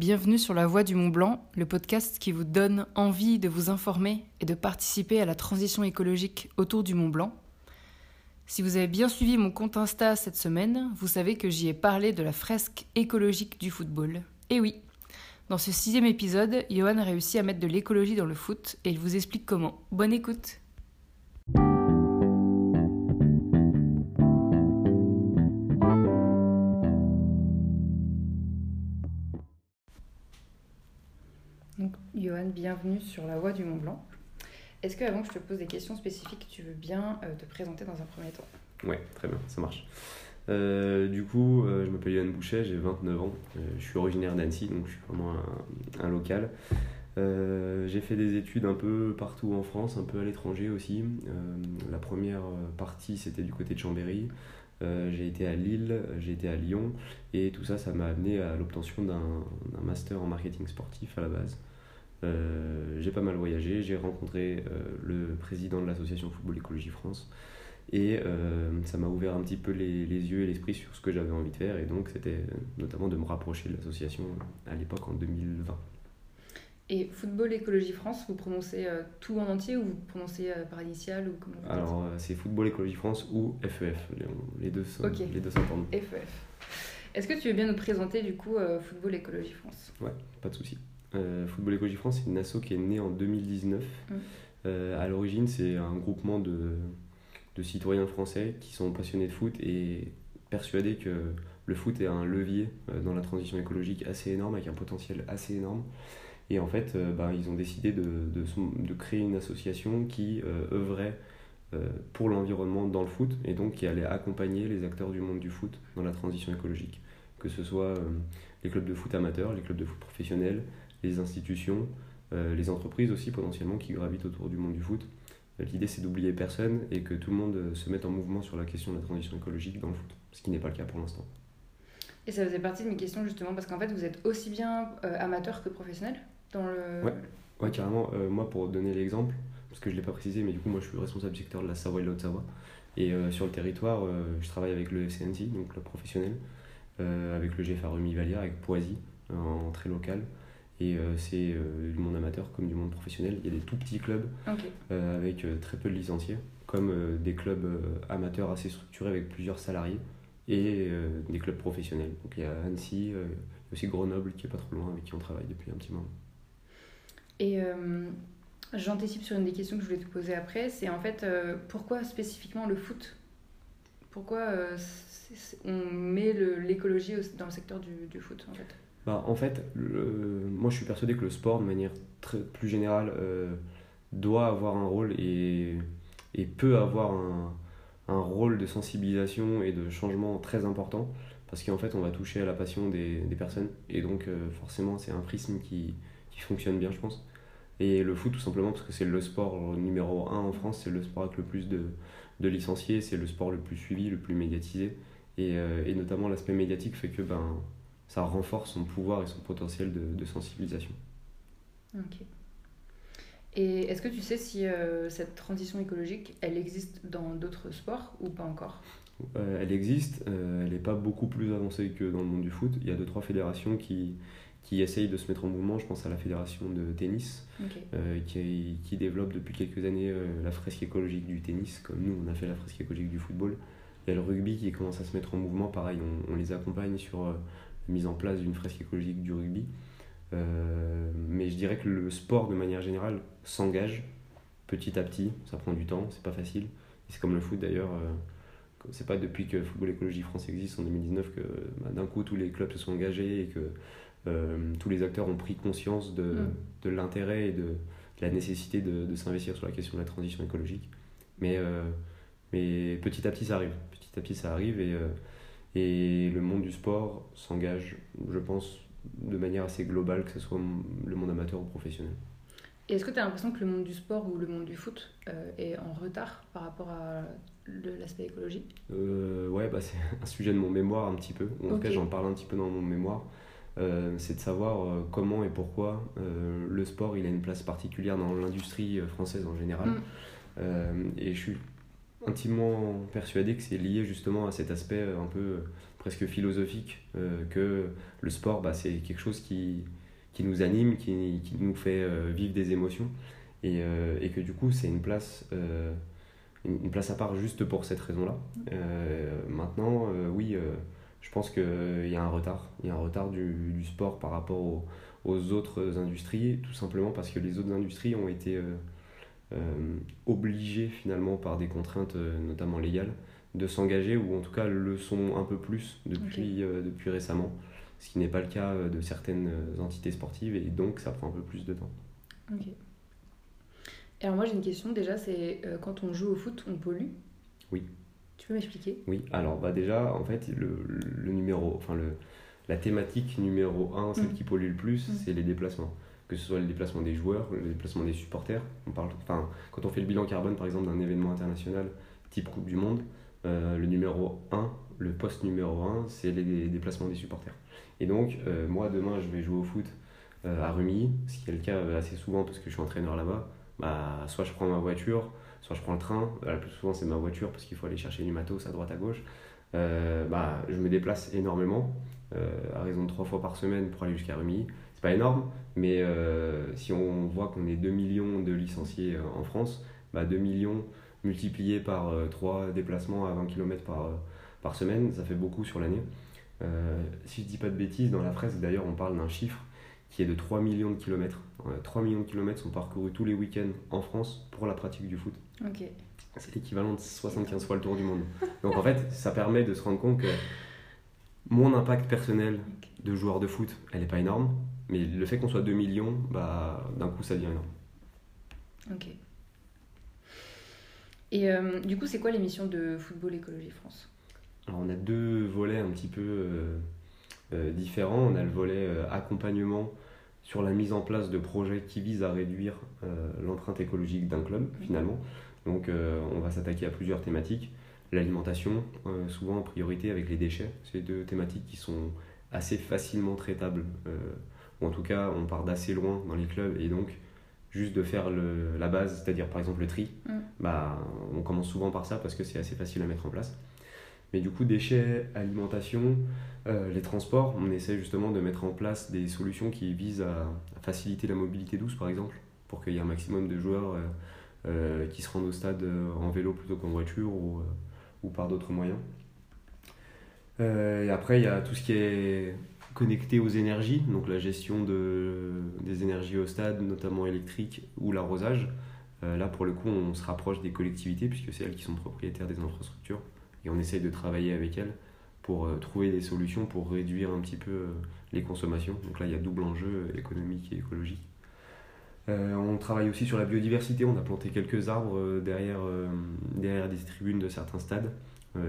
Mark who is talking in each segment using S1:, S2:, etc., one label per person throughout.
S1: Bienvenue sur La Voie du Mont Blanc, le podcast qui vous donne envie de vous informer et de participer à la transition écologique autour du Mont Blanc. Si vous avez bien suivi mon compte Insta cette semaine, vous savez que j'y ai parlé de la fresque écologique du football. Et oui, dans ce sixième épisode, Johan a réussi à mettre de l'écologie dans le foot et il vous explique comment. Bonne écoute Bienvenue sur la voie du Mont Blanc. Est-ce que, avant que je te pose des questions spécifiques, tu veux bien euh, te présenter dans un premier temps?
S2: Ouais, très bien, ça marche. Euh, du coup, euh, je m'appelle Johan Bouchet, j'ai 29 ans. Je suis originaire d'Annecy, donc je suis vraiment un, local. J'ai fait des études un peu partout en France, un peu à l'étranger aussi. La première partie, c'était du côté de Chambéry. J'ai été à Lille, j'ai été à Lyon, et tout ça, ça m'a amené à l'obtention d'un master en marketing sportif à la base. Euh, j'ai pas mal voyagé, j'ai rencontré euh, le président de l'association Football Écologie France et euh, ça m'a ouvert un petit peu les, les yeux et l'esprit sur ce que j'avais envie de faire et donc c'était notamment de me rapprocher de l'association à l'époque en 2020.
S1: Et Football Écologie France, vous prononcez euh, tout en entier ou vous prononcez euh, par initiale ou comment vous
S2: Alors euh, c'est Football Écologie France ou FEF, les, les deux sont-
S1: Ok.
S2: les deux s'entendent.
S1: FEF. Est-ce que tu veux bien nous présenter du coup Football Écologie France?
S2: Pas de souci. Euh, Football Écologie France, c'est une asso qui est née en 2019.
S1: Mm.
S2: Euh, à l'origine, c'est un groupement de, de citoyens français qui sont passionnés de foot et persuadés que le foot est un levier euh, dans la transition écologique assez énorme, avec un potentiel assez énorme. Et en fait, euh, bah, ils ont décidé de, de, son- de créer une association qui œuvrait pour l'environnement dans le foot et donc qui allait accompagner les acteurs du monde du foot dans la transition écologique. Que ce soit les clubs de foot amateurs, les clubs de foot professionnels, les institutions, euh, les entreprises aussi potentiellement qui gravitent autour du monde du foot. Euh, L'idée c'est d'oublier personne et que tout le monde euh, se mette en mouvement sur la question de la transition écologique dans le foot, ce qui n'est pas le cas pour l'instant.
S1: Et ça faisait partie de mes questions justement parce qu'en fait vous êtes aussi bien euh, amateur que professionnel dans le.
S2: Ouais. Ouais, carrément, euh, moi pour donner l'exemple, parce que je ne l'ai pas précisé, mais du coup moi je suis responsable du secteur de la Savoie et de l'Haute-Savoie. Et euh, sur le territoire, je travaille avec le FCNC, donc le professionnel, avec le GFA Rumi Vallière, avec Poisy, en très local. Et euh, c'est euh, du monde amateur comme du monde professionnel. Il y a des tout petits clubs euh, avec très peu de licenciés, comme des clubs amateurs assez structurés avec plusieurs salariés et des clubs professionnels. Donc il y a Annecy, il y a aussi Grenoble qui est pas trop loin, avec qui on travaille depuis un petit moment.
S1: Et euh, j'anticipe sur une des questions que je voulais te poser après, c'est en fait euh, pourquoi spécifiquement le foot? Pourquoi euh, on met l'écologie dans le secteur du, du foot en fait?
S2: Bah, en fait, moi je suis persuadé que le sport, de manière plus générale, euh, doit avoir un rôle et, et peut avoir un, un rôle de sensibilisation et de changement très important parce qu'en fait on va toucher à la passion des, des personnes et donc euh, forcément c'est un prisme qui, qui fonctionne bien je pense. Et le foot tout simplement parce que c'est le sport numéro un en France, c'est le sport avec le plus de, de licenciés, c'est le sport le plus suivi, le plus médiatisé et, euh, et notamment l'aspect médiatique fait que ben, ça renforce son pouvoir et son potentiel de, de sensibilisation.
S1: Ok. Et est-ce que tu sais si euh, cette transition écologique, elle existe dans d'autres sports ou pas encore?
S2: Euh, elle existe, euh, elle n'est pas beaucoup plus avancée que dans le monde du foot. Il y a deux trois fédérations qui, qui essayent de se mettre en mouvement. Je pense à la fédération de tennis qui, qui développe depuis quelques années la fresque écologique du tennis, comme nous on a fait la fresque écologique du football. Il y a le rugby qui commence à se mettre en mouvement. Pareil, on, on les accompagne sur mise en place d'une fresque écologique du rugby. Euh, mais je dirais que le sport de manière générale s'engage petit à petit. Ça prend du temps, c'est pas facile. C'est comme le foot d'ailleurs. euh, c'est pas depuis que Football Écologie France existe en 2019 que bah, d'un coup tous les clubs se sont engagés et que euh, tous les acteurs ont pris conscience de,
S1: Mm.
S2: de l'intérêt et de, de la nécessité de, de s'investir sur la question de la transition écologique. Mais, euh, mais petit à petit ça arrive. Petit à petit ça arrive et, et le monde du sport s'engage, je pense, de manière assez globale, que ce soit le monde amateur ou professionnel.
S1: Et est-ce que tu as l'impression que le monde du sport ou le monde du foot euh, est en retard par rapport à l'aspect écologie
S2: Euh, ouais, bah, c'est un sujet de mon mémoire un petit peu. En tout cas, j'en parle un petit peu dans mon mémoire. Euh, c'est de savoir euh, comment et pourquoi le sport il a une place particulière dans l'industrie française en général.
S1: Mm.
S2: Et je suis intimement persuadé que c'est lié justement à cet aspect un peu presque philosophique, que le sport, bah, c'est quelque chose qui, qui nous anime, qui, qui nous fait vivre des émotions, et, et, que du coup, c'est une place une place à part juste pour cette raison-là. maintenant, oui, je pense qu'il y a un retard. Il y a un retard du, du sport par rapport aux, autres industries, tout simplement parce que les autres industries ont été euh, euh, obligées finalement par des contraintes, euh, notamment légales, de s'engager, ou en tout cas le sont un peu plus depuis, depuis récemment, ce qui n'est pas le cas de certaines entités sportives, et donc ça prend un peu plus de temps.
S1: Ok. Alors moi j'ai une question déjà, c'est quand on joue au foot, on pollue?
S2: Oui.
S1: Tu peux m'expliquer?
S2: Oui, alors bah déjà, en fait, le, le numéro, enfin le, la thématique numéro 1, celle mm. qui pollue le plus, mm. c'est les déplacements. Que ce soit les déplacements des joueurs, les déplacements des supporters. On parle, enfin, quand on fait le bilan carbone, par exemple, d'un événement international type Coupe du Monde, euh, le numéro 1, le poste numéro 1, c'est les déplacements des supporters. Et donc, euh, moi, demain, je vais jouer au foot euh, à Rumilly, ce qui est le cas assez souvent parce que je suis entraîneur là-bas. Bah, soit je prends ma voiture, soit je prends le train. Le plus souvent, c'est ma voiture parce qu'il faut aller chercher du matos à droite à gauche. Bah, je me déplace énormément, à raison de trois fois par semaine pour aller jusqu'à Remy. C'est pas énorme, mais euh, si on voit qu'on est 2 millions de licenciés en France, bah 2 millions multipliés par 3 déplacements à 20 km par, par semaine, ça fait beaucoup sur l'année. si je dis pas de bêtises, dans la fresque d'ailleurs on parle d'un chiffre qui est de 3 millions de kilomètres. 3 millions de kilomètres sont parcourus tous les week-ends en France pour la pratique du foot. C'est l'équivalent de 75 fois le tour du monde. Donc en fait, ça permet de se rendre compte que mon impact personnel de joueur de foot, elle n'est pas énorme, mais le fait qu'on soit 2 millions, bah, d'un coup, ça devient énorme.
S1: Ok. Et euh, du coup, c'est quoi l'émission de Football Écologie France?
S2: Alors on a deux volets un petit peu euh, euh, différents. On a le volet accompagnement sur la mise en place de projets qui visent à réduire l'empreinte écologique d'un club, finalement. Donc on va s'attaquer à plusieurs thématiques. L'alimentation, souvent en priorité avec les déchets. C'est deux thématiques qui sont assez facilement traitables. Euh, ou en tout cas, on part d'assez loin dans les clubs et donc juste de faire le, la base, c'est-à-dire par exemple le tri, mm. bah, on commence souvent par ça parce que c'est assez facile à mettre en place. Mais du coup, déchets, alimentation, les transports, on essaie justement de mettre en place des solutions qui visent à, faciliter la mobilité douce par exemple, pour qu'il y ait un maximum de joueurs euh, qui se rendent au stade euh, en vélo plutôt qu'en voiture ou, euh, ou par d'autres moyens. et après, il y a tout ce qui est connecté aux énergies, donc la gestion de, des énergies au stade, notamment électriques ou l'arrosage. là, pour le coup, on se rapproche des collectivités puisque c'est elles qui sont propriétaires des infrastructures et on essaye de travailler avec elles pour trouver des solutions pour réduire un petit peu les consommations. Donc là, il y a double enjeu économique et écologique. Euh, on travaille aussi sur la biodiversité, on a planté quelques arbres euh, derrière, euh, derrière des tribunes de certains stades.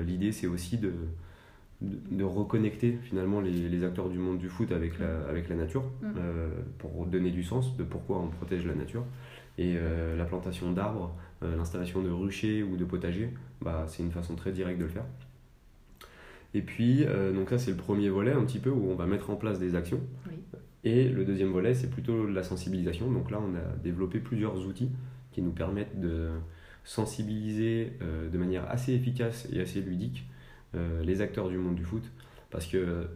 S2: L'idée c'est aussi de, de, reconnecter finalement les, acteurs du monde du foot avec la, avec la nature mm. pour donner du sens de pourquoi on protège la nature. Et la plantation d'arbres, l'installation de ruchers ou de potagers, bah, c'est une façon très directe de le faire. Et puis, donc ça c'est le premier volet un petit peu où on va mettre en place des actions. Et le deuxième volet, c'est plutôt la sensibilisation. Donc là, on a développé plusieurs outils qui nous permettent de sensibiliser euh, de manière assez efficace et assez ludique euh, les acteurs du monde du foot, parce que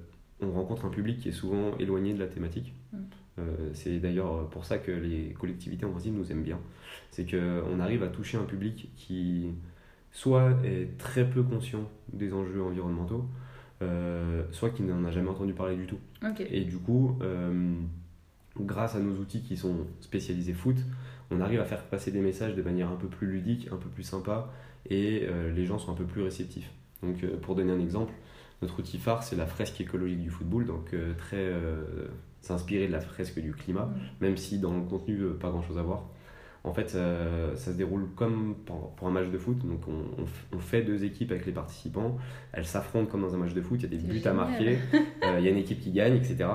S2: on rencontre un public qui est souvent éloigné de la thématique. Mm. Euh, c'est d'ailleurs pour ça que les collectivités en principe nous aiment bien. C'est qu'on arrive à toucher un public qui soit est très peu conscient des enjeux environnementaux, euh, soit qui n'en a jamais entendu parler du tout. Et du coup, euh, grâce à nos outils qui sont spécialisés foot, on arrive à faire passer des messages de manière un peu plus ludique, un peu plus sympa, et euh, les gens sont un peu plus réceptifs. Donc, pour donner un exemple, notre outil phare, c'est la fresque écologique du football, donc très s'inspirer de la fresque du climat, même si dans le contenu, pas grand chose à voir. En fait, ça, se déroule comme pour, un match de foot. Donc, on, fait deux équipes avec les participants. Elles s'affrontent comme dans un match de foot. Il y a des buts à marquer. Euh, il y a une équipe qui gagne, etc.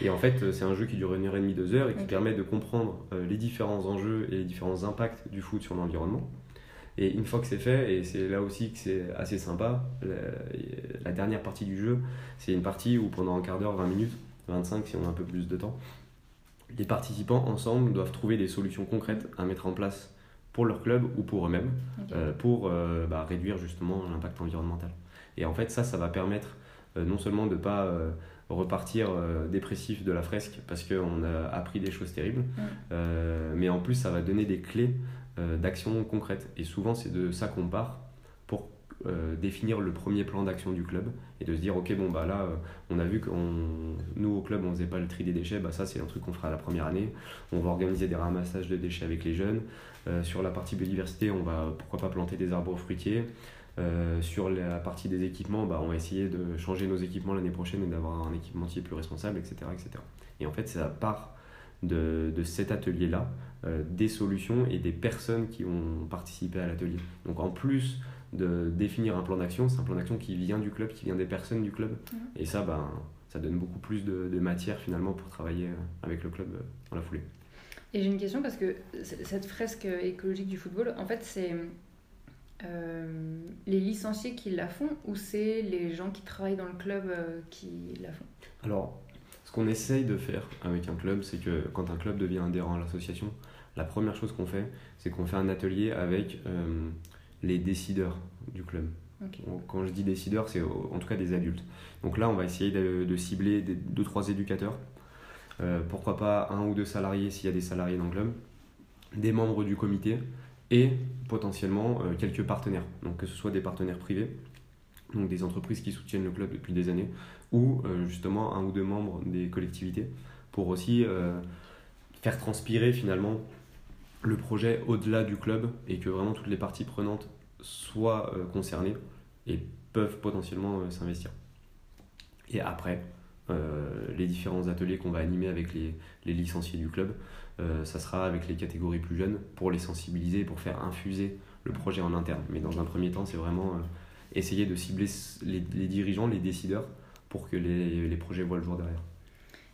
S2: Et en fait, c'est un jeu qui dure une heure et demie, deux heures et qui permet de comprendre euh, les différents enjeux et les différents impacts du foot sur l'environnement. Et une fois que c'est fait, et c'est là aussi que c'est assez sympa, la, la, dernière partie du jeu, c'est une partie où pendant un quart d'heure, 20 minutes, 25 si on a un peu plus de temps, les participants ensemble doivent trouver des solutions concrètes à mettre en place pour leur club ou pour eux-mêmes, pour bah, réduire justement l'impact environnemental. Et en fait, ça, ça va permettre non seulement de ne pas repartir dépressif de la fresque parce qu'on a appris des choses terribles, mais en plus, ça va donner des clés d'action concrètes. Et souvent, c'est de ça qu'on part pour euh, définir le premier plan d'action du club et de se dire ok bon bah là euh, on a vu que nous au club on faisait pas le tri des déchets. Bah ça c'est un truc qu'on fera la première année. On va organiser des ramassages de déchets avec les jeunes. Euh, sur la partie biodiversité on va pourquoi pas planter des arbres fruitiers sur la partie des équipements bah, on va essayer de changer nos équipements l'année prochaine et d'avoir un équipementier plus responsable etc etc et en fait c'est à part de, de cet atelier là des solutions et des personnes qui ont participé à l'atelier donc en plus de définir un plan d'action. C'est un plan d'action qui vient du club, qui vient des personnes du club. Et ça, ben, ça donne beaucoup plus de, matière finalement pour travailler euh, avec le club euh, dans la foulée.
S1: Et j'ai une question parce que cette fresque écologique du football, en fait, c'est euh, les licenciés qui la font ou c'est les gens qui travaillent dans le club qui la font?
S2: Alors, ce qu'on essaye de faire avec un club, c'est que quand un club devient adhérent à l'association, la première chose qu'on fait, c'est qu'on fait un atelier avec les décideurs du club. Quand je dis décideurs, c'est en tout cas des adultes. Donc là, on va essayer de, cibler des, deux, trois éducateurs. Euh, pourquoi pas un ou deux salariés s'il y a des salariés dans le club, des membres du comité et potentiellement euh, quelques partenaires. Que ce soit des partenaires privés, donc des entreprises qui soutiennent le club depuis des années, ou euh, justement un ou deux membres des collectivités, pour aussi faire transpirer finalement le projet au-delà du club et que vraiment toutes les parties prenantes soient euh, concernées et peuvent potentiellement euh, s'investir. Et après, euh, les différents ateliers qu'on va animer avec les, licenciés du club, ça sera avec les catégories plus jeunes pour les sensibiliser, pour faire infuser le projet en interne. Mais dans un premier temps, c'est vraiment essayer de cibler les, dirigeants, les décideurs, pour que les projets voient le jour derrière.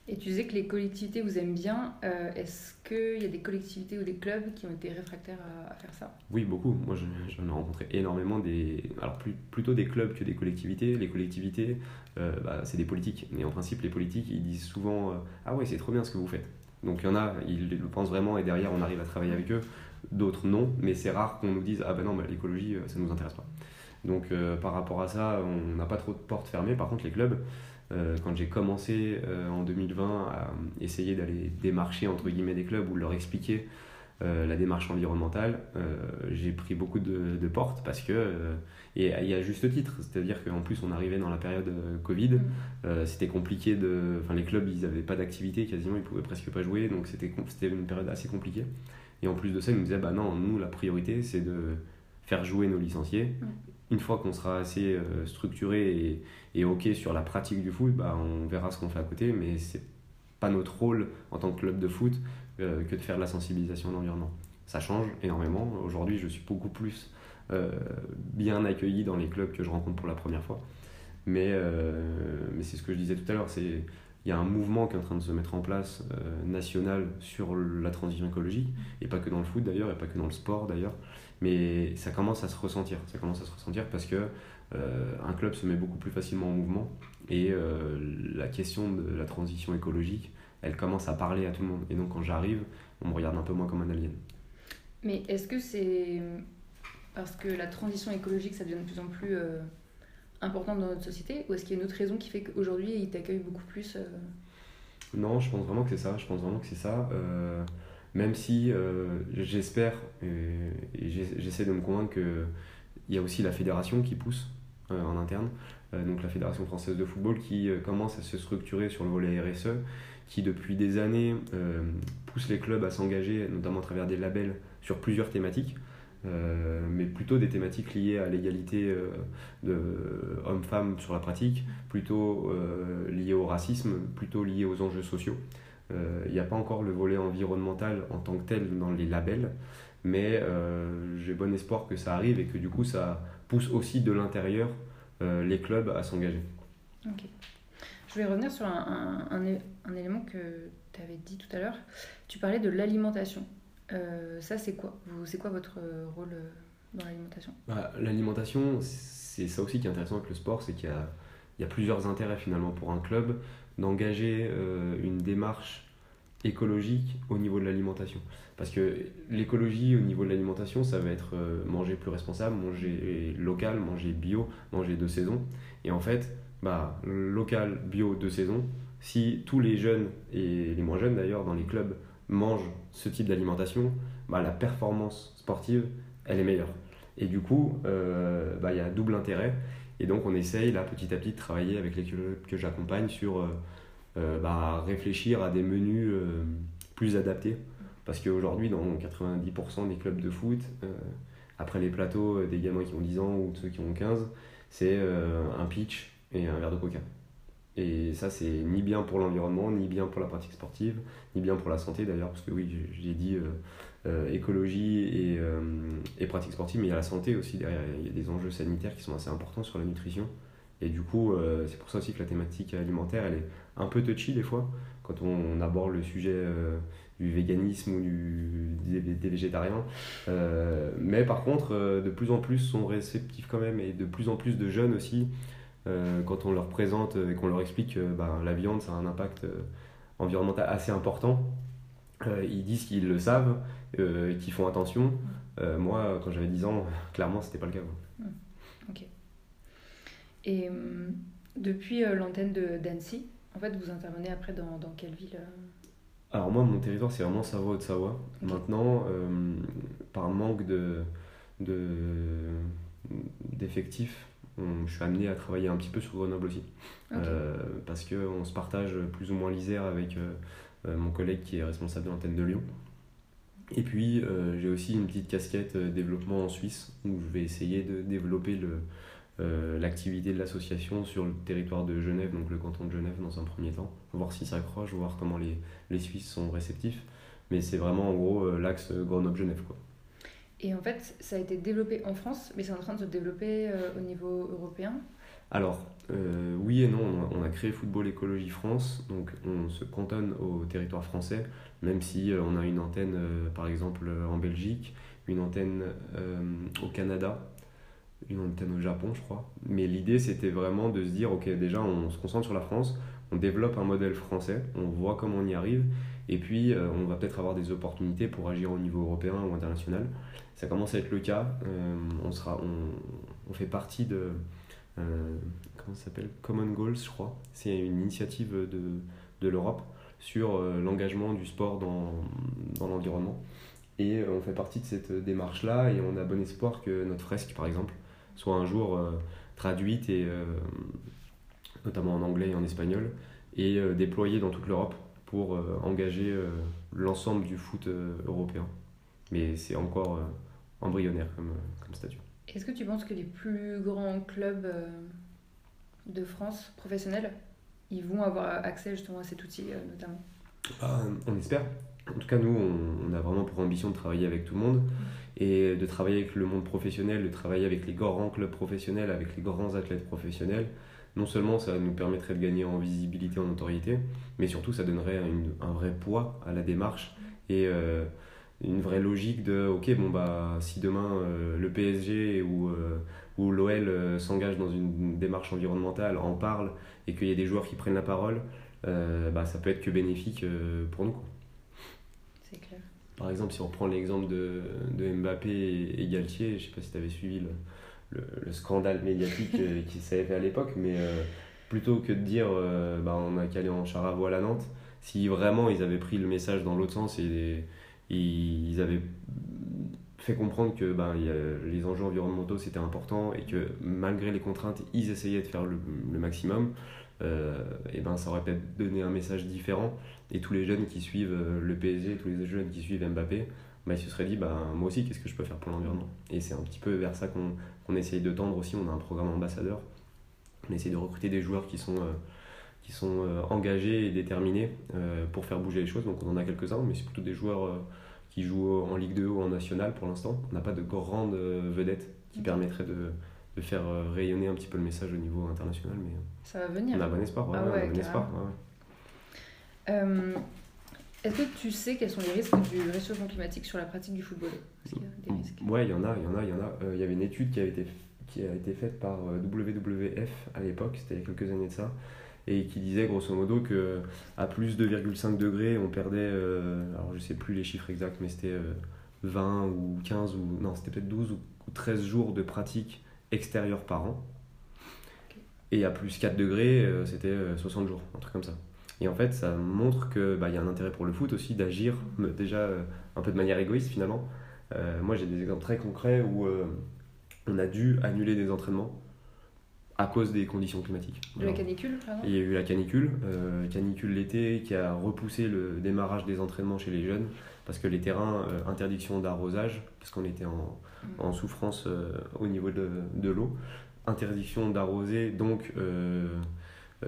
S1: Et tu disais que les collectivités vous aiment bien. Euh, est-ce qu'il y a des collectivités ou des clubs qui ont été réfractaires à, faire ça?
S2: Oui, beaucoup. Moi, j'en ai rencontré énormément. Des... Alors, plutôt des clubs que des collectivités. Les collectivités, euh, bah, c'est des politiques. Mais en principe, les politiques, ils disent souvent euh, Ah ouais, c'est trop bien ce que vous faites. Donc, il y en a, ils le pensent vraiment et derrière, on arrive à travailler avec eux. D'autres, non. Mais c'est rare qu'on nous dise Ah ben non, l'écologie, ça ne nous intéresse pas. Donc, par rapport à ça, on n'a pas trop de portes fermées. Par contre, les clubs, quand j'ai commencé euh, en 2020 à essayer d'aller démarcher entre guillemets des clubs ou leur expliquer euh, la démarche environnementale, j'ai pris beaucoup de, portes parce que, et, y a juste titre, c'est-à-dire qu'en plus on arrivait dans la période Covid, mm. c'était compliqué de. Enfin, les clubs ils n'avaient pas d'activité quasiment, ils pouvaient presque pas jouer, donc c'était une période assez compliquée. Et en plus de ça, ils nous disaient bah non, nous la priorité c'est de faire jouer nos licenciés. Une fois qu'on sera assez structuré et, ok sur la pratique du foot, bah, on verra ce qu'on fait à côté, mais c'est pas notre rôle en tant que club de foot euh, que de faire de la sensibilisation à l'environnement. Ça change énormément. Aujourd'hui, je suis beaucoup plus euh, bien accueilli dans les clubs que je rencontre pour la première fois. Mais, euh, mais c'est ce que je disais tout à l'heure, c'est il y a un mouvement qui est en train de se mettre en place national sur la transition écologique, et pas que dans le foot d'ailleurs, et pas que dans le sport d'ailleurs, mais ça commence à se ressentir. Ça commence à se ressentir parce que euh, un club se met beaucoup plus facilement en mouvement et euh, la question de la transition écologique, elle commence à parler à tout le monde. Et donc quand j'arrive, on me regarde un peu moins comme un alien.
S1: Mais est-ce que c'est parce que la transition écologique, ça devient de plus en plus euh, important dans notre société Ou est-ce qu'il y a une autre raison qui fait qu'aujourd'hui, ils t'accueillent beaucoup plus
S2: Non, je pense vraiment que c'est ça. Je pense vraiment que c'est ça. Même si j'espère et, j'essaie de me convaincre qu'il y a aussi la fédération qui pousse euh, en interne. Euh, donc la Fédération française de football qui euh, commence à se structurer sur le volet RSE, qui depuis des années pousse les clubs à s'engager, notamment à travers des labels, sur plusieurs thématiques. mais plutôt des thématiques liées à l'égalité de hommes-femmes sur la pratique, plutôt liées au racisme, plutôt liées aux enjeux sociaux. Il n'y a pas encore le volet environnemental en tant que tel dans les labels, mais j'ai bon espoir que ça arrive et que du coup ça pousse aussi de l'intérieur euh, les clubs à s'engager.
S1: Ok. Je vais revenir sur un, un, élément que tu avais dit tout à l'heure. Tu parlais de l'alimentation. Euh, ça, c'est quoi? C'est quoi votre rôle euh, dans l'alimentation?
S2: Bah, L'alimentation, c'est ça aussi qui est intéressant avec le sport, c'est qu'il y a plusieurs intérêts finalement pour un club d'engager une démarche écologique au niveau de l'alimentation. Parce que l'écologie au niveau de l'alimentation, ça va être manger plus responsable, manger local, manger bio, manger de saison. Et en fait, bah, local, bio, de saison, si tous les jeunes et les moins jeunes d'ailleurs dans les clubs mangent ce type d'alimentation, bah, la performance sportive, elle est meilleure. Et du coup, euh, bah, il y a double intérêt. Et donc, on essaye là petit à petit de travailler avec les clubs que j'accompagne sur euh, euh, bah, réfléchir à des menus plus adaptés. Parce qu'aujourd'hui, dans 90% des clubs de foot, après les plateaux des gamins qui ont 10 ans ou de ceux qui ont 15, c'est un pitch et un verre de coca. Et ça, c'est ni bien pour l'environnement, ni bien pour la pratique sportive, ni bien pour la santé d'ailleurs, parce que oui, j'ai dit euh, euh, écologie et, euh, et, pratique sportive, mais il y a la santé aussi derrière. Il y a des enjeux sanitaires qui sont assez importants sur la nutrition. Et du coup, c'est pour ça aussi que la thématique alimentaire, elle est un peu touchy des fois, quand on, aborde le sujet du véganisme ou du, des, végétariens. mais par contre, de plus en plus sont réceptifs quand même, et de plus en plus de jeunes aussi quand on leur présente et qu'on leur explique que bah, la viande, ça a un impact euh, environnemental assez important, euh, ils disent qu'ils le savent, qu'ils font attention. moi, quand j'avais 10 ans, clairement, c'était pas le cas.
S1: Hmm. Ok. Et depuis l'antenne de d'Annecy, en fait, vous intervenez après dans, dans quelle ville
S2: Alors moi, mon territoire, c'est vraiment Savoie-Haute-Savoie. Maintenant, par manque de d'effectifs, je suis amené à travailler un petit peu sur Grenoble aussi. Euh, parce qu'on se partage plus ou moins l'Isère avec euh, euh, mon collègue qui est responsable de l'antenne de Lyon. Et puis j'ai aussi une petite casquette développement en Suisse où je vais essayer de développer l'activité de l'association sur le territoire de Genève, donc le canton de Genève dans un premier temps, voir si ça accroche, voir comment les, les Suisses sont réceptifs. Mais c'est vraiment en gros l'axe Grenoble-Genève. quoi.
S1: Et en fait, ça a été développé en France, mais c'est en train de se développer euh, au niveau européen
S2: Alors, euh, oui et non. On a, créé Football Écologie France, donc on se cantonne au territoire français, même si euh, on a une antenne, par exemple, en Belgique, une antenne au Canada, une antenne au Japon, je crois. Mais l'idée, c'était vraiment de se dire, ok, déjà, on se concentre sur la France, on développe un modèle français, on voit comment on y arrive, et puis on va peut-être avoir des opportunités pour agir au niveau européen ou international. Ça commence à être le cas. Euh, on, sera, on, on, fait partie de. Euh, comment s'appelle? Common Goals, je crois. C'est une initiative de, de l'Europe sur euh, l'engagement du sport dans, dans l'environnement. Et on fait partie de cette démarche-là et on a bon espoir que notre fresque, par exemple, soit un jour traduite, et, notamment en anglais et en espagnol, et déployée dans toute l'Europe pour engager l'ensemble du foot européen. Mais c'est encore embryonnaire comme, euh, comme statut.
S1: Est-ce que tu penses que les plus grands clubs euh, de France professionnels, ils vont avoir accès justement à cet outil euh, notamment?
S2: Bah, On espère. En tout cas, nous, on, a vraiment pour ambition de travailler avec tout le monde et de travailler avec le monde professionnel, de travailler avec les grands clubs professionnels, avec les grands athlètes professionnels. Non seulement ça nous permettrait de gagner en visibilité, en notoriété, mais surtout ça donnerait un vrai poids à la démarche et une vraie logique de ok bon bah si demain euh, le PSG ou, euh, ou l'OL euh, s'engage dans une démarche environnementale en parle et qu'il y a des joueurs qui prennent la parole bah ça peut être que bénéfique pour nous
S1: c'est clair.
S2: Par exemple si on reprend l'exemple de, de, Mbappé et, Galtier je sais pas si tu avais suivi le, le, scandale médiatique qui s'avait fait à l'époque mais plutôt que de dire bah on a aller en char à voile à Nantes si vraiment ils avaient pris le message dans l'autre sens et ils avaient fait comprendre que ben, les enjeux environnementaux c'était important et que malgré les contraintes, ils essayaient de faire le, maximum. Euh, et ben ça aurait peut-être donné un message différent et tous les jeunes qui suivent euh, le PSG, tous les jeunes qui suivent Mbappé, ben, ils se seraient dit ben, moi aussi qu'est-ce que je peux faire pour l'environnement? Et c'est un petit peu vers ça qu'on essaye de tendre aussi, on a un programme ambassadeur, on essaye de recruter des joueurs qui sont euh, qui sont euh, engagés et déterminés euh, pour faire bouger les choses. Donc on en a quelques-uns, mais c'est plutôt des joueurs qui jouent en Ligue 2 ou en National pour l'instant. On n'a pas de grandes vedettes qui permettraient de, de, faire rayonner un petit peu le message au niveau international. Mais
S1: ça va venir.
S2: On a bon espoir. Ouais, ah bon espoir
S1: Est-ce que tu sais quels sont les risques du réchauffement climatique sur la pratique du football
S2: Ouais, il y en a, il y en a, il y en a. Il y avait une étude qui a été, qui a été faite par WWF à l'époque, c'était il y a quelques années de ça, et qui disait grosso modo que à plus de 2,5 degrés, on perdait, euh, alors je sais plus les chiffres exacts, mais c'était 20 ou 15 ou non, c'était peut-être 12 ou 13 jours de pratique extérieure par an. Et à plus 4 degrés, c'était 60 jours, un truc comme ça. Et en fait, ça montre qu'il bah, y a un intérêt pour le foot aussi d'agir déjà un peu de manière égoïste finalement. moi, j'ai des exemples très concrets où on a dû annuler des entraînements à cause des conditions climatiques.
S1: De la canicule,
S2: Il y a eu la canicule, euh, canicule l'été qui a repoussé le démarrage des entraînements chez les jeunes parce que les terrains, euh, interdiction d'arrosage, parce qu'on était en, mm. souffrance euh, au niveau de, de l'eau, interdiction d'arroser, donc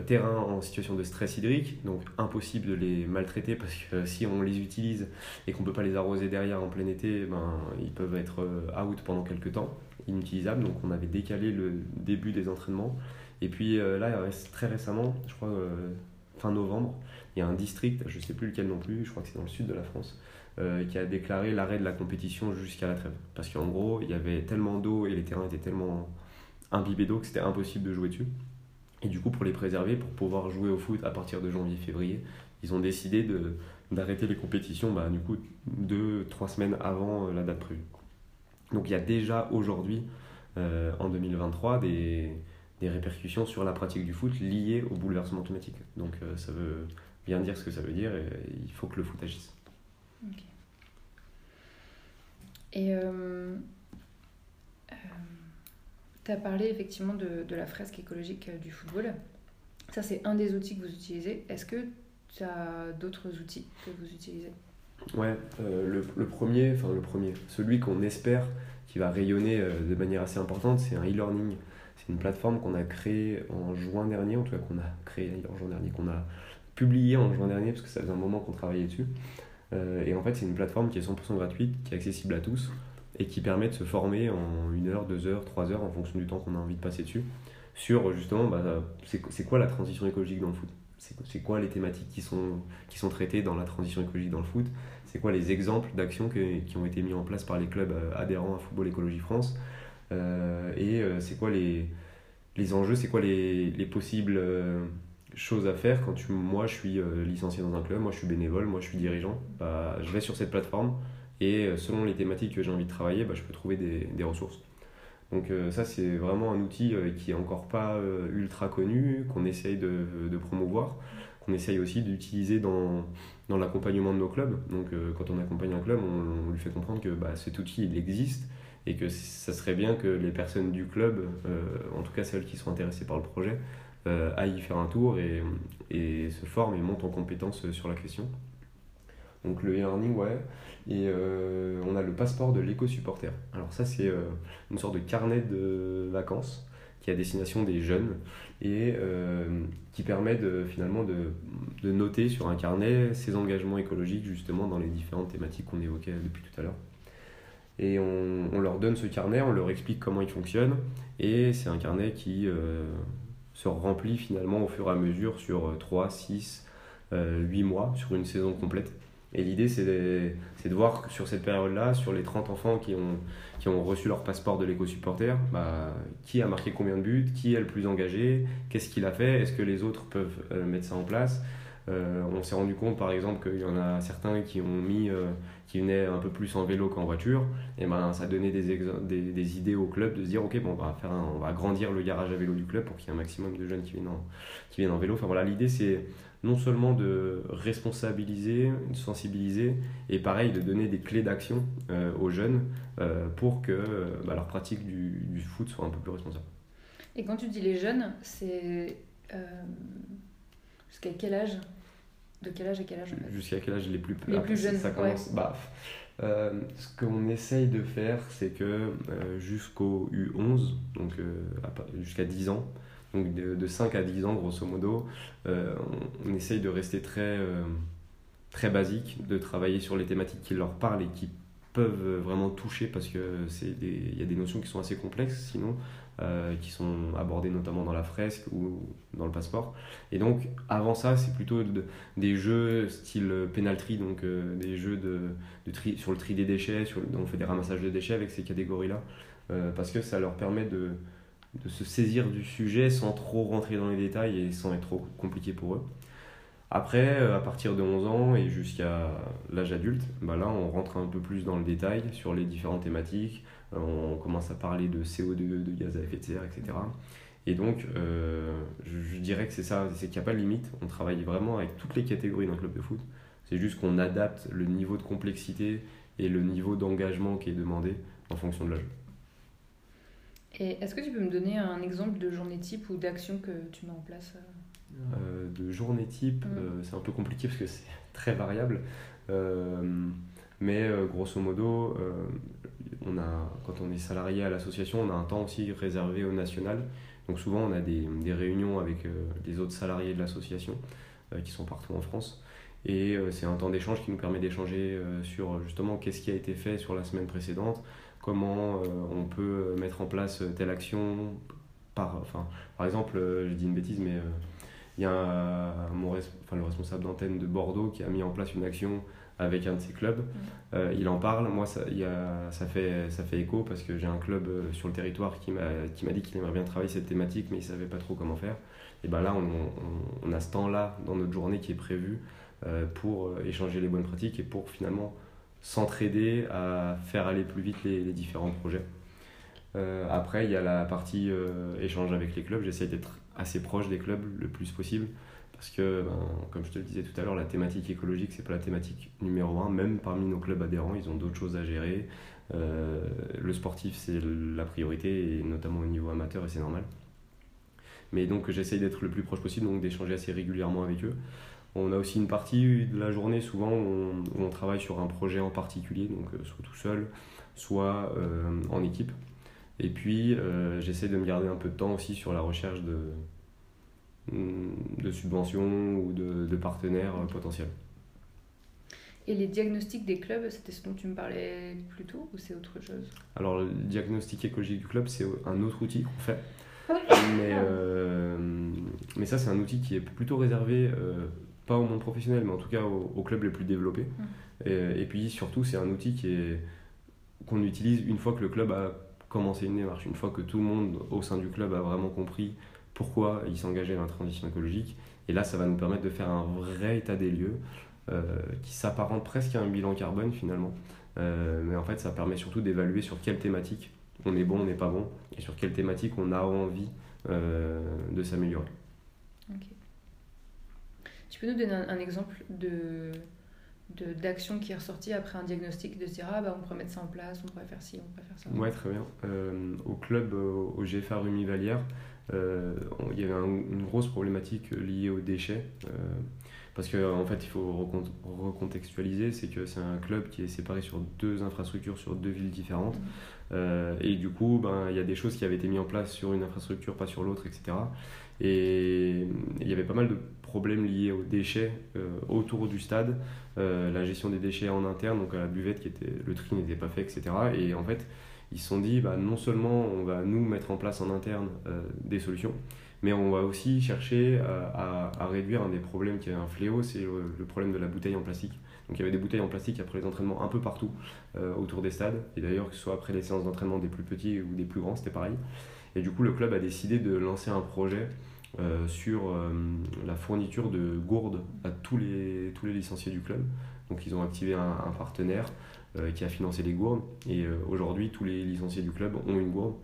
S2: terrain en situation de stress hydrique, donc impossible de les maltraiter parce que si on les utilise et qu'on ne peut pas les arroser derrière en plein été, ben, ils peuvent être out pendant quelques temps inutilisable. Donc on avait décalé le début des entraînements. Et puis euh, là, très récemment, je crois euh, fin novembre, il y a un district, je ne sais plus lequel non plus, je crois que c'est dans le sud de la France, euh, qui a déclaré l'arrêt de la compétition jusqu'à la trêve. Parce qu'en gros, il y avait tellement d'eau et les terrains étaient tellement imbibés d'eau que c'était impossible de jouer dessus. Et du coup, pour les préserver, pour pouvoir jouer au foot à partir de janvier-février, ils ont décidé de, d'arrêter les compétitions bah, du coup deux, trois semaines avant la date prévue. Donc il y a déjà aujourd'hui, euh, en 2023, des, des, répercussions sur la pratique du foot liées au bouleversement climatique. Donc euh, ça veut bien dire ce que ça veut dire et il faut que le foot agisse.
S1: Et euh, tu as parlé effectivement de, de, la fresque écologique du football. Ça, c'est un des outils que vous utilisez. Est-ce que tu as d'autres outils que vous utilisez?
S2: Ouais, euh, le, le, premier, enfin le premier, celui qu'on espère qui va rayonner euh, de manière assez importante, c'est un e-learning. C'est une plateforme qu'on a créée en juin dernier, en tout cas qu'on a créée en juin dernier, qu'on a publié en juin dernier parce que ça faisait un moment qu'on travaillait dessus. Euh, et en fait, c'est une plateforme qui est 100% gratuite, qui est accessible à tous et qui permet de se former en une heure, deux heures, trois heures en fonction du temps qu'on a envie de passer dessus sur justement bah, c'est quoi la transition écologique dans le foot? C'est quoi les thématiques qui sont, qui sont traitées dans la transition écologique dans le foot? C'est quoi les exemples d'actions qui ont été mis en place par les clubs euh, adhérents à Football Écologie France? Euh, Et euh, c'est quoi les, les enjeux? C'est quoi les, les possibles choses à faire quand tu, moi je suis licencié dans un club, moi je suis bénévole, moi je suis dirigeant? Bah, Je vais sur cette plateforme et selon les thématiques que j'ai envie de travailler, bah, je peux trouver des, ressources. Donc euh, ça, c'est vraiment un outil euh, qui est encore pas euh, ultra connu, qu'on essaye de, promouvoir, qu'on essaye aussi d'utiliser dans, dans l'accompagnement de nos clubs. Donc quand on accompagne un club, on, lui fait comprendre que bah, cet outil, il existe et que ça serait bien que les personnes du club, en tout cas celles qui sont intéressées par le projet, aillent y faire un tour et, et se forment et montent en compétences sur la question. Donc le e-learning, ouais. Et euh, on a le passeport de l'éco-supporter. Alors ça, c'est euh, une sorte de carnet de vacances qui est à destination des jeunes et euh, qui permet de, finalement de, de, noter sur un carnet ses engagements écologiques justement dans les différentes thématiques qu'on évoquait depuis tout à l'heure. Et on, on, leur donne ce carnet, on leur explique comment il fonctionne et c'est un carnet qui se remplit finalement au fur et à mesure sur 3, 6, 8 mois, sur une saison complète. Et l'idée, c'est de, voir sur cette période-là, sur les 30 enfants qui ont, qui ont reçu leur passeport de l'éco-supporter, bah, qui a marqué combien de buts, qui est le plus engagé, qu'est-ce qu'il a fait, est-ce que les autres peuvent euh, mettre ça en place. Euh, on s'est rendu compte par exemple qu'il y en a certains qui ont mis, euh, qui venaient un peu plus en vélo qu'en voiture, et ben ça donnait des, des, idées au club de se dire ok bon on va faire on va agrandir le garage à vélo du club pour qu'il y ait un maximum de jeunes qui viennent en, qui viennent en vélo. Enfin voilà l'idée c'est non seulement de responsabiliser, de sensibiliser, et pareil, de donner des clés d'action euh, aux jeunes pour que bah, leur pratique du, du, foot soit un peu plus responsable.
S1: Et quand tu dis les jeunes, c'est jusqu'à quel âge? De quel âge à quel âge
S2: Jusqu'à quel âge les plus,
S1: les plus jeunes
S2: ça commence, bah, Ce qu'on essaye de faire, c'est que jusqu'au U11, donc jusqu'à 10 ans, donc de, 5 à 10 ans grosso modo, euh, on, essaye de rester très, euh, très basique, de travailler sur les thématiques qui leur parlent et qui peuvent vraiment toucher parce qu'il y a des notions qui sont assez complexes sinon, euh, qui sont abordées notamment dans la fresque ou dans le passeport. Et donc avant ça, c'est plutôt des jeux style penalty, donc des jeux de, de tri, sur le tri des déchets, sur, on fait des ramassages de déchets avec ces catégories-là, parce que ça leur permet de de se saisir du sujet sans trop rentrer dans les détails et sans être trop compliqué pour eux. Après, à partir de 11 ans et jusqu'à l'âge adulte, bah là, on rentre un peu plus dans le détail sur les différentes thématiques. On commence à parler de CO2, de gaz à effet de serre, etc. Et donc, euh, je, dirais que c'est ça, c'est qu'il n'y a pas de limite. On travaille vraiment avec toutes les catégories d'un club de foot. C'est juste qu'on adapte le niveau de complexité et le niveau d'engagement qui est demandé en fonction de l'âge.
S1: Et est-ce que tu peux me donner un exemple de journée type ou d'action que tu mets en place euh
S2: euh, De journée type, mm. c'est un peu compliqué parce que c'est très variable. mais grosso modo, on a, quand on est salarié à l'association, on a un temps aussi réservé au national donc souvent, on a des, des réunions avec euh, autres salariés de l'association euh, qui sont partout en France. Et euh, c'est un temps d'échange qui nous permet d'échanger sur justement qu'est-ce qui a été fait sur la semaine précédente, comment on peut mettre en place telle action. Par, enfin, par exemple, je dis une bêtise, mais il y a mon, enfin, le responsable d'antenne de Bordeaux qui a mis en place une action avec un de ses clubs. Euh, il en parle. Moi, ça, y a, ça, fait, ça fait écho parce que j'ai un club euh, sur le territoire qui m'a dit qu'il aimerait bien travailler cette thématique, mais il ne savait pas trop comment faire. Et ben là, on, on, a ce temps-là dans notre journée qui est prévu euh, pour échanger les bonnes pratiques et pour finalement s'entraider à faire aller plus vite les, les différents projets. après, il y a la partie échange avec les clubs. J'essaie d'être assez proche des clubs le plus possible parce que, ben, comme je te le disais tout à l'heure, la thématique écologique, c'est pas la thématique numéro un. Même parmi nos clubs adhérents, ils ont d'autres choses à gérer. Euh, le sportif, c'est la priorité, et notamment au niveau amateur, et c'est normal. Mais donc, j'essaye d'être le plus proche possible, donc d'échanger assez régulièrement avec eux. On a aussi une partie de la journée, souvent, où on, travaille sur un projet en particulier, donc euh, soit tout seul, soit euh, en équipe. Et puis, j'essaie de me garder un peu de temps aussi sur la recherche de, de subventions ou de, partenaires potentiels.
S1: Et les diagnostics des clubs, c'était ce dont tu me parlais plus tôt ou c'est autre chose?
S2: Alors, le diagnostic écologique du club, c'est un autre outil qu'on fait. mais, euh, mais ça, c'est un outil qui est plutôt réservé, euh, pas au monde professionnel, mais en tout cas aux, clubs les plus développés. Mmh. Et, et, puis surtout, c'est un outil qui est qu'on utilise une fois que le club a commencé une démarche, une fois que tout le monde au sein du club a vraiment compris pourquoi ils s'engageaient dans la transition écologique. Et là, ça va nous permettre de faire un vrai état des lieux euh, qui s'apparente presque à un bilan carbone finalement. Euh, mais en fait, ça permet surtout d'évaluer sur quelle thématique on est bon, on n'est pas bon, et sur quelle thématique on a envie euh, de s'améliorer.
S1: Tu peux nous donner un, exemple de d'action qui est ressortie après un diagnostic, de se dire ah bah on pourrait mettre ça en place, on pourrait faire ci, on pourrait faire ça.
S2: Ouais, très bien. au club, au, GFA Rumi Valière, euh, il y avait une grosse problématique liée aux déchets. Euh, parce qu'en en fait, il faut recontextualiser, c'est que c'est un club qui est séparé sur deux infrastructures, sur deux villes différentes. Mmh. Euh, et du coup, ben, il y a des choses qui avaient été mises en place sur une infrastructure, pas sur l'autre, etc. Et il y avait pas mal de problèmes liés aux déchets autour du stade, la gestion des déchets en interne, donc à la buvette, qui était, le tri n'était pas fait, etc. Et en fait, ils se sont dit bah, non seulement on va nous mettre en place en interne euh, des solutions, mais on va aussi chercher euh, à, réduire un des problèmes qui est un fléau, c'est le, problème de la bouteille en plastique. Donc il y avait des bouteilles en plastique après les entraînements un peu partout euh, autour des stades, et d'ailleurs que ce soit après les séances d'entraînement des plus petits ou des plus grands, c'était pareil. Et du coup le club a décidé de lancer un projet sur la fourniture de gourdes à tous les, tous les licenciés du club. Donc ils ont activé un, partenaire euh, qui a financé les gourdes. Et euh, aujourd'hui, tous les licenciés du club ont une gourde,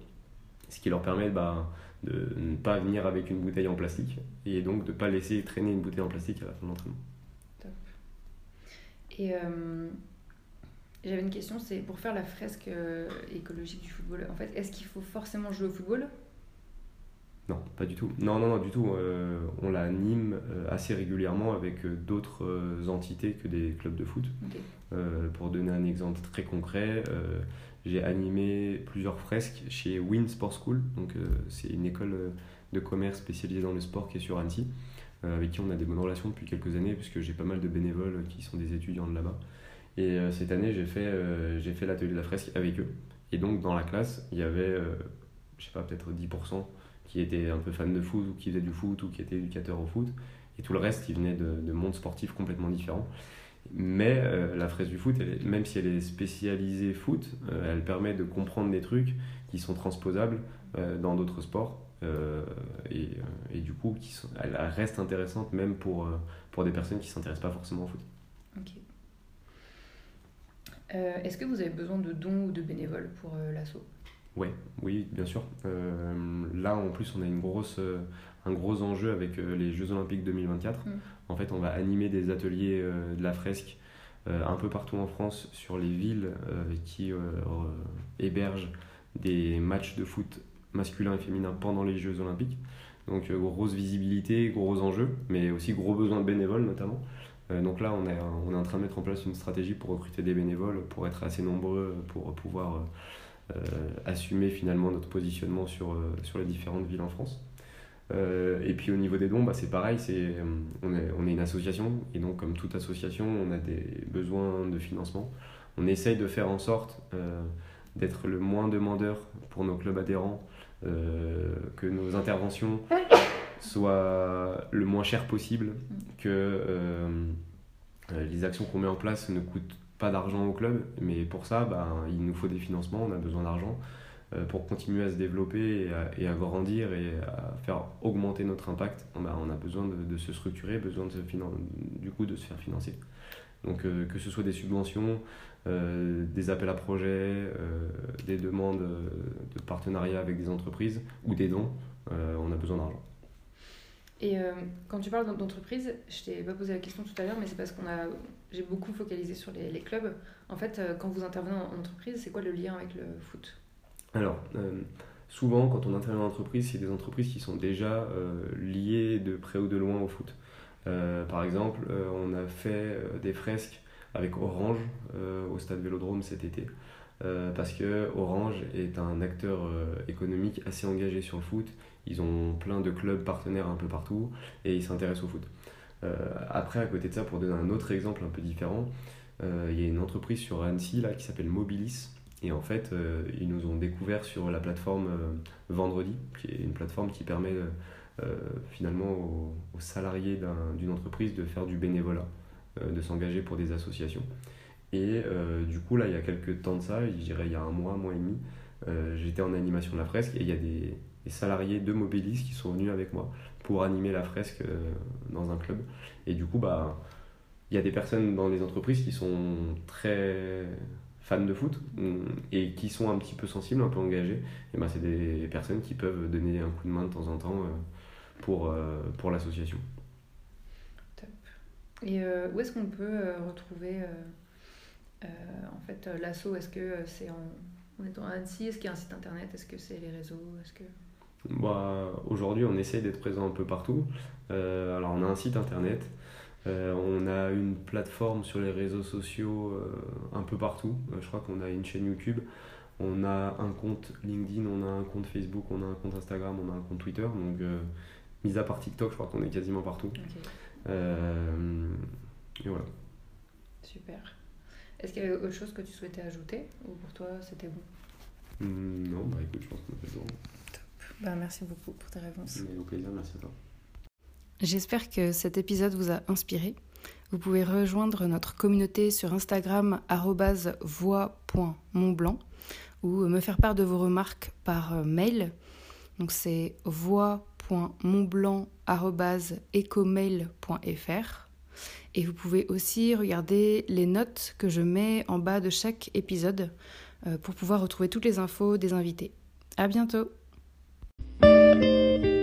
S2: ce qui leur permet bah, de ne pas venir avec une bouteille en plastique et donc de ne pas laisser traîner une bouteille en plastique à la fin de l'entraînement. Top.
S1: Et euh, j'avais une question, c'est pour faire la fresque écologique du football, en fait, est-ce qu'il faut forcément jouer au football?
S2: Non, pas du tout. Non, non, non, du tout. Euh, on l'anime euh, assez régulièrement avec euh, d'autres entités que des clubs de foot. pour donner un exemple très concret, j'ai animé plusieurs fresques chez Win Sport School. Donc, c'est une école de commerce spécialisée dans le sport qui est sur Annecy, avec qui on a des bonnes relations depuis quelques années, puisque j'ai pas mal de bénévoles qui sont des étudiants de là-bas. Et cette année, j'ai fait, j'ai fait l'atelier de la fresque avec eux. Et donc, dans la classe, il y avait, je sais pas, peut-être 10% qui étaient un peu fans de foot ou qui faisaient du foot ou qui étaient éducateurs au foot. Et tout le reste, qui venait de, de mondes sportifs complètement différents. Mais euh, la fraise du foot, même si elle est spécialisée foot, euh, elle permet de comprendre des trucs qui sont transposables dans d'autres sports. Et, et, du coup, qui elle reste intéressante même pour, pour des personnes qui ne s'intéressent pas forcément au foot.
S1: Ok. Est-ce que vous avez besoin de dons ou de bénévoles pour l'assaut?
S2: Ouais, oui, bien sûr. là, en plus, on a une grosse, un gros enjeu avec les Jeux Olympiques 2024. Mm. En fait, on va animer des ateliers de la fresque euh, un peu partout en France sur les villes euh, qui euh, hébergent des matchs de foot masculin et féminin pendant les Jeux Olympiques. Donc grosse visibilité, gros enjeux, mais aussi gros besoin de bénévoles notamment. Donc là, on est, on est en train de mettre en place une stratégie pour recruter des bénévoles, pour être assez nombreux, pour pouvoir assumer finalement notre positionnement sur, sur les différentes villes en France. Euh, et puis au niveau des dons, bah, c'est pareil, euh, on, est, on est une association, et donc comme toute association, on a des besoins de financement. On essaye de faire en sorte euh, d'être le moins demandeur pour nos clubs adhérents, que nos interventions soient le moins cher possible, que les actions qu'on met en place ne coûtent pas d'argent au club, mais pour ça, bah, il nous faut des financements, on a besoin d'argent. Euh, pour continuer à se développer et à, grandir et à faire augmenter notre impact, on a, on a besoin de, se structurer, besoin de se du coup de se faire financer. Donc euh, que ce soit des subventions, euh, des appels à projets, des demandes de partenariat avec des entreprises ou des dons, on a besoin d'argent.
S1: Et quand tu parles d'entreprise, je t'ai pas posé la question tout à l'heure, mais c'est parce qu'on a, j'ai beaucoup focalisé sur les, clubs. En fait, quand vous intervenez en entreprise, c'est quoi le lien avec le foot?
S2: Alors, euh, souvent, quand on intervient en entreprise, c'est des entreprises qui sont déjà euh, liées de près ou de loin au foot. Euh, par exemple, on a fait des fresques avec Orange au stade Vélodrome cet été. parce que Orange est un acteur économique assez engagé sur le foot. Ils ont plein de clubs partenaires un peu partout et ils s'intéressent au foot. après, à côté de ça, pour donner un autre exemple un peu différent, il y a une entreprise sur Annecy là, qui s'appelle Mobilis, et en fait, euh, ils nous ont découvert sur la plateforme euh, Vendredi, qui est une plateforme qui permet euh, finalement aux, salariés d'une entreprise de faire du bénévolat, de s'engager pour des associations. Et du coup, là, il y a quelques temps de ça, je dirais il y a un mois, un mois et demi, j'étais en animation de la fresque et il y a des, salariés de Mobilis qui sont venus avec moi pour animer la fresque dans un club. Et du coup, bah, il y a des personnes dans les entreprises qui sont très fans de foot mm, et qui sont un petit peu sensibles, un peu engagés, et ben c'est des personnes qui peuvent donner un coup de main de temps en temps euh, pour, euh, pour l'association.
S1: Top. Et euh, où est-ce qu'on peut retrouver en fait l'asso? Est-ce que c'est en, étant à Annecy? Est-ce qu'il y a un site internet? Est-ce que c'est les réseaux? Est-ce que
S2: bah, Aujourd'hui, on essaie d'être présent un peu partout. alors, on a un site internet euh, on a une plateforme sur les réseaux sociaux euh, un peu partout. Euh, je crois qu'on a une chaîne YouTube, on a un compte LinkedIn, on a un compte Facebook, on a un compte Instagram, on a un compte Twitter. Donc, mis à part TikTok, je crois qu'on est quasiment partout. et voilà.
S1: Super. Est-ce qu'il y avait autre chose que tu souhaitais ajouter ou pour toi c'était bon?
S2: Hmm, Non, bah écoute, je pense qu'on a fait le Top.
S1: Bah, merci beaucoup pour tes réponses.
S2: au plaisir, merci à toi.
S1: J'espère que cet épisode vous a inspiré. Vous pouvez rejoindre notre communauté sur Instagram voix.montblanc ou me faire part de vos remarques par euh, mail. Donc c'est voix.montblanc@ecomail.fr et vous pouvez aussi regarder les notes que je mets en bas de chaque épisode euh, pour pouvoir retrouver toutes les infos des invités. À bientôt. thank you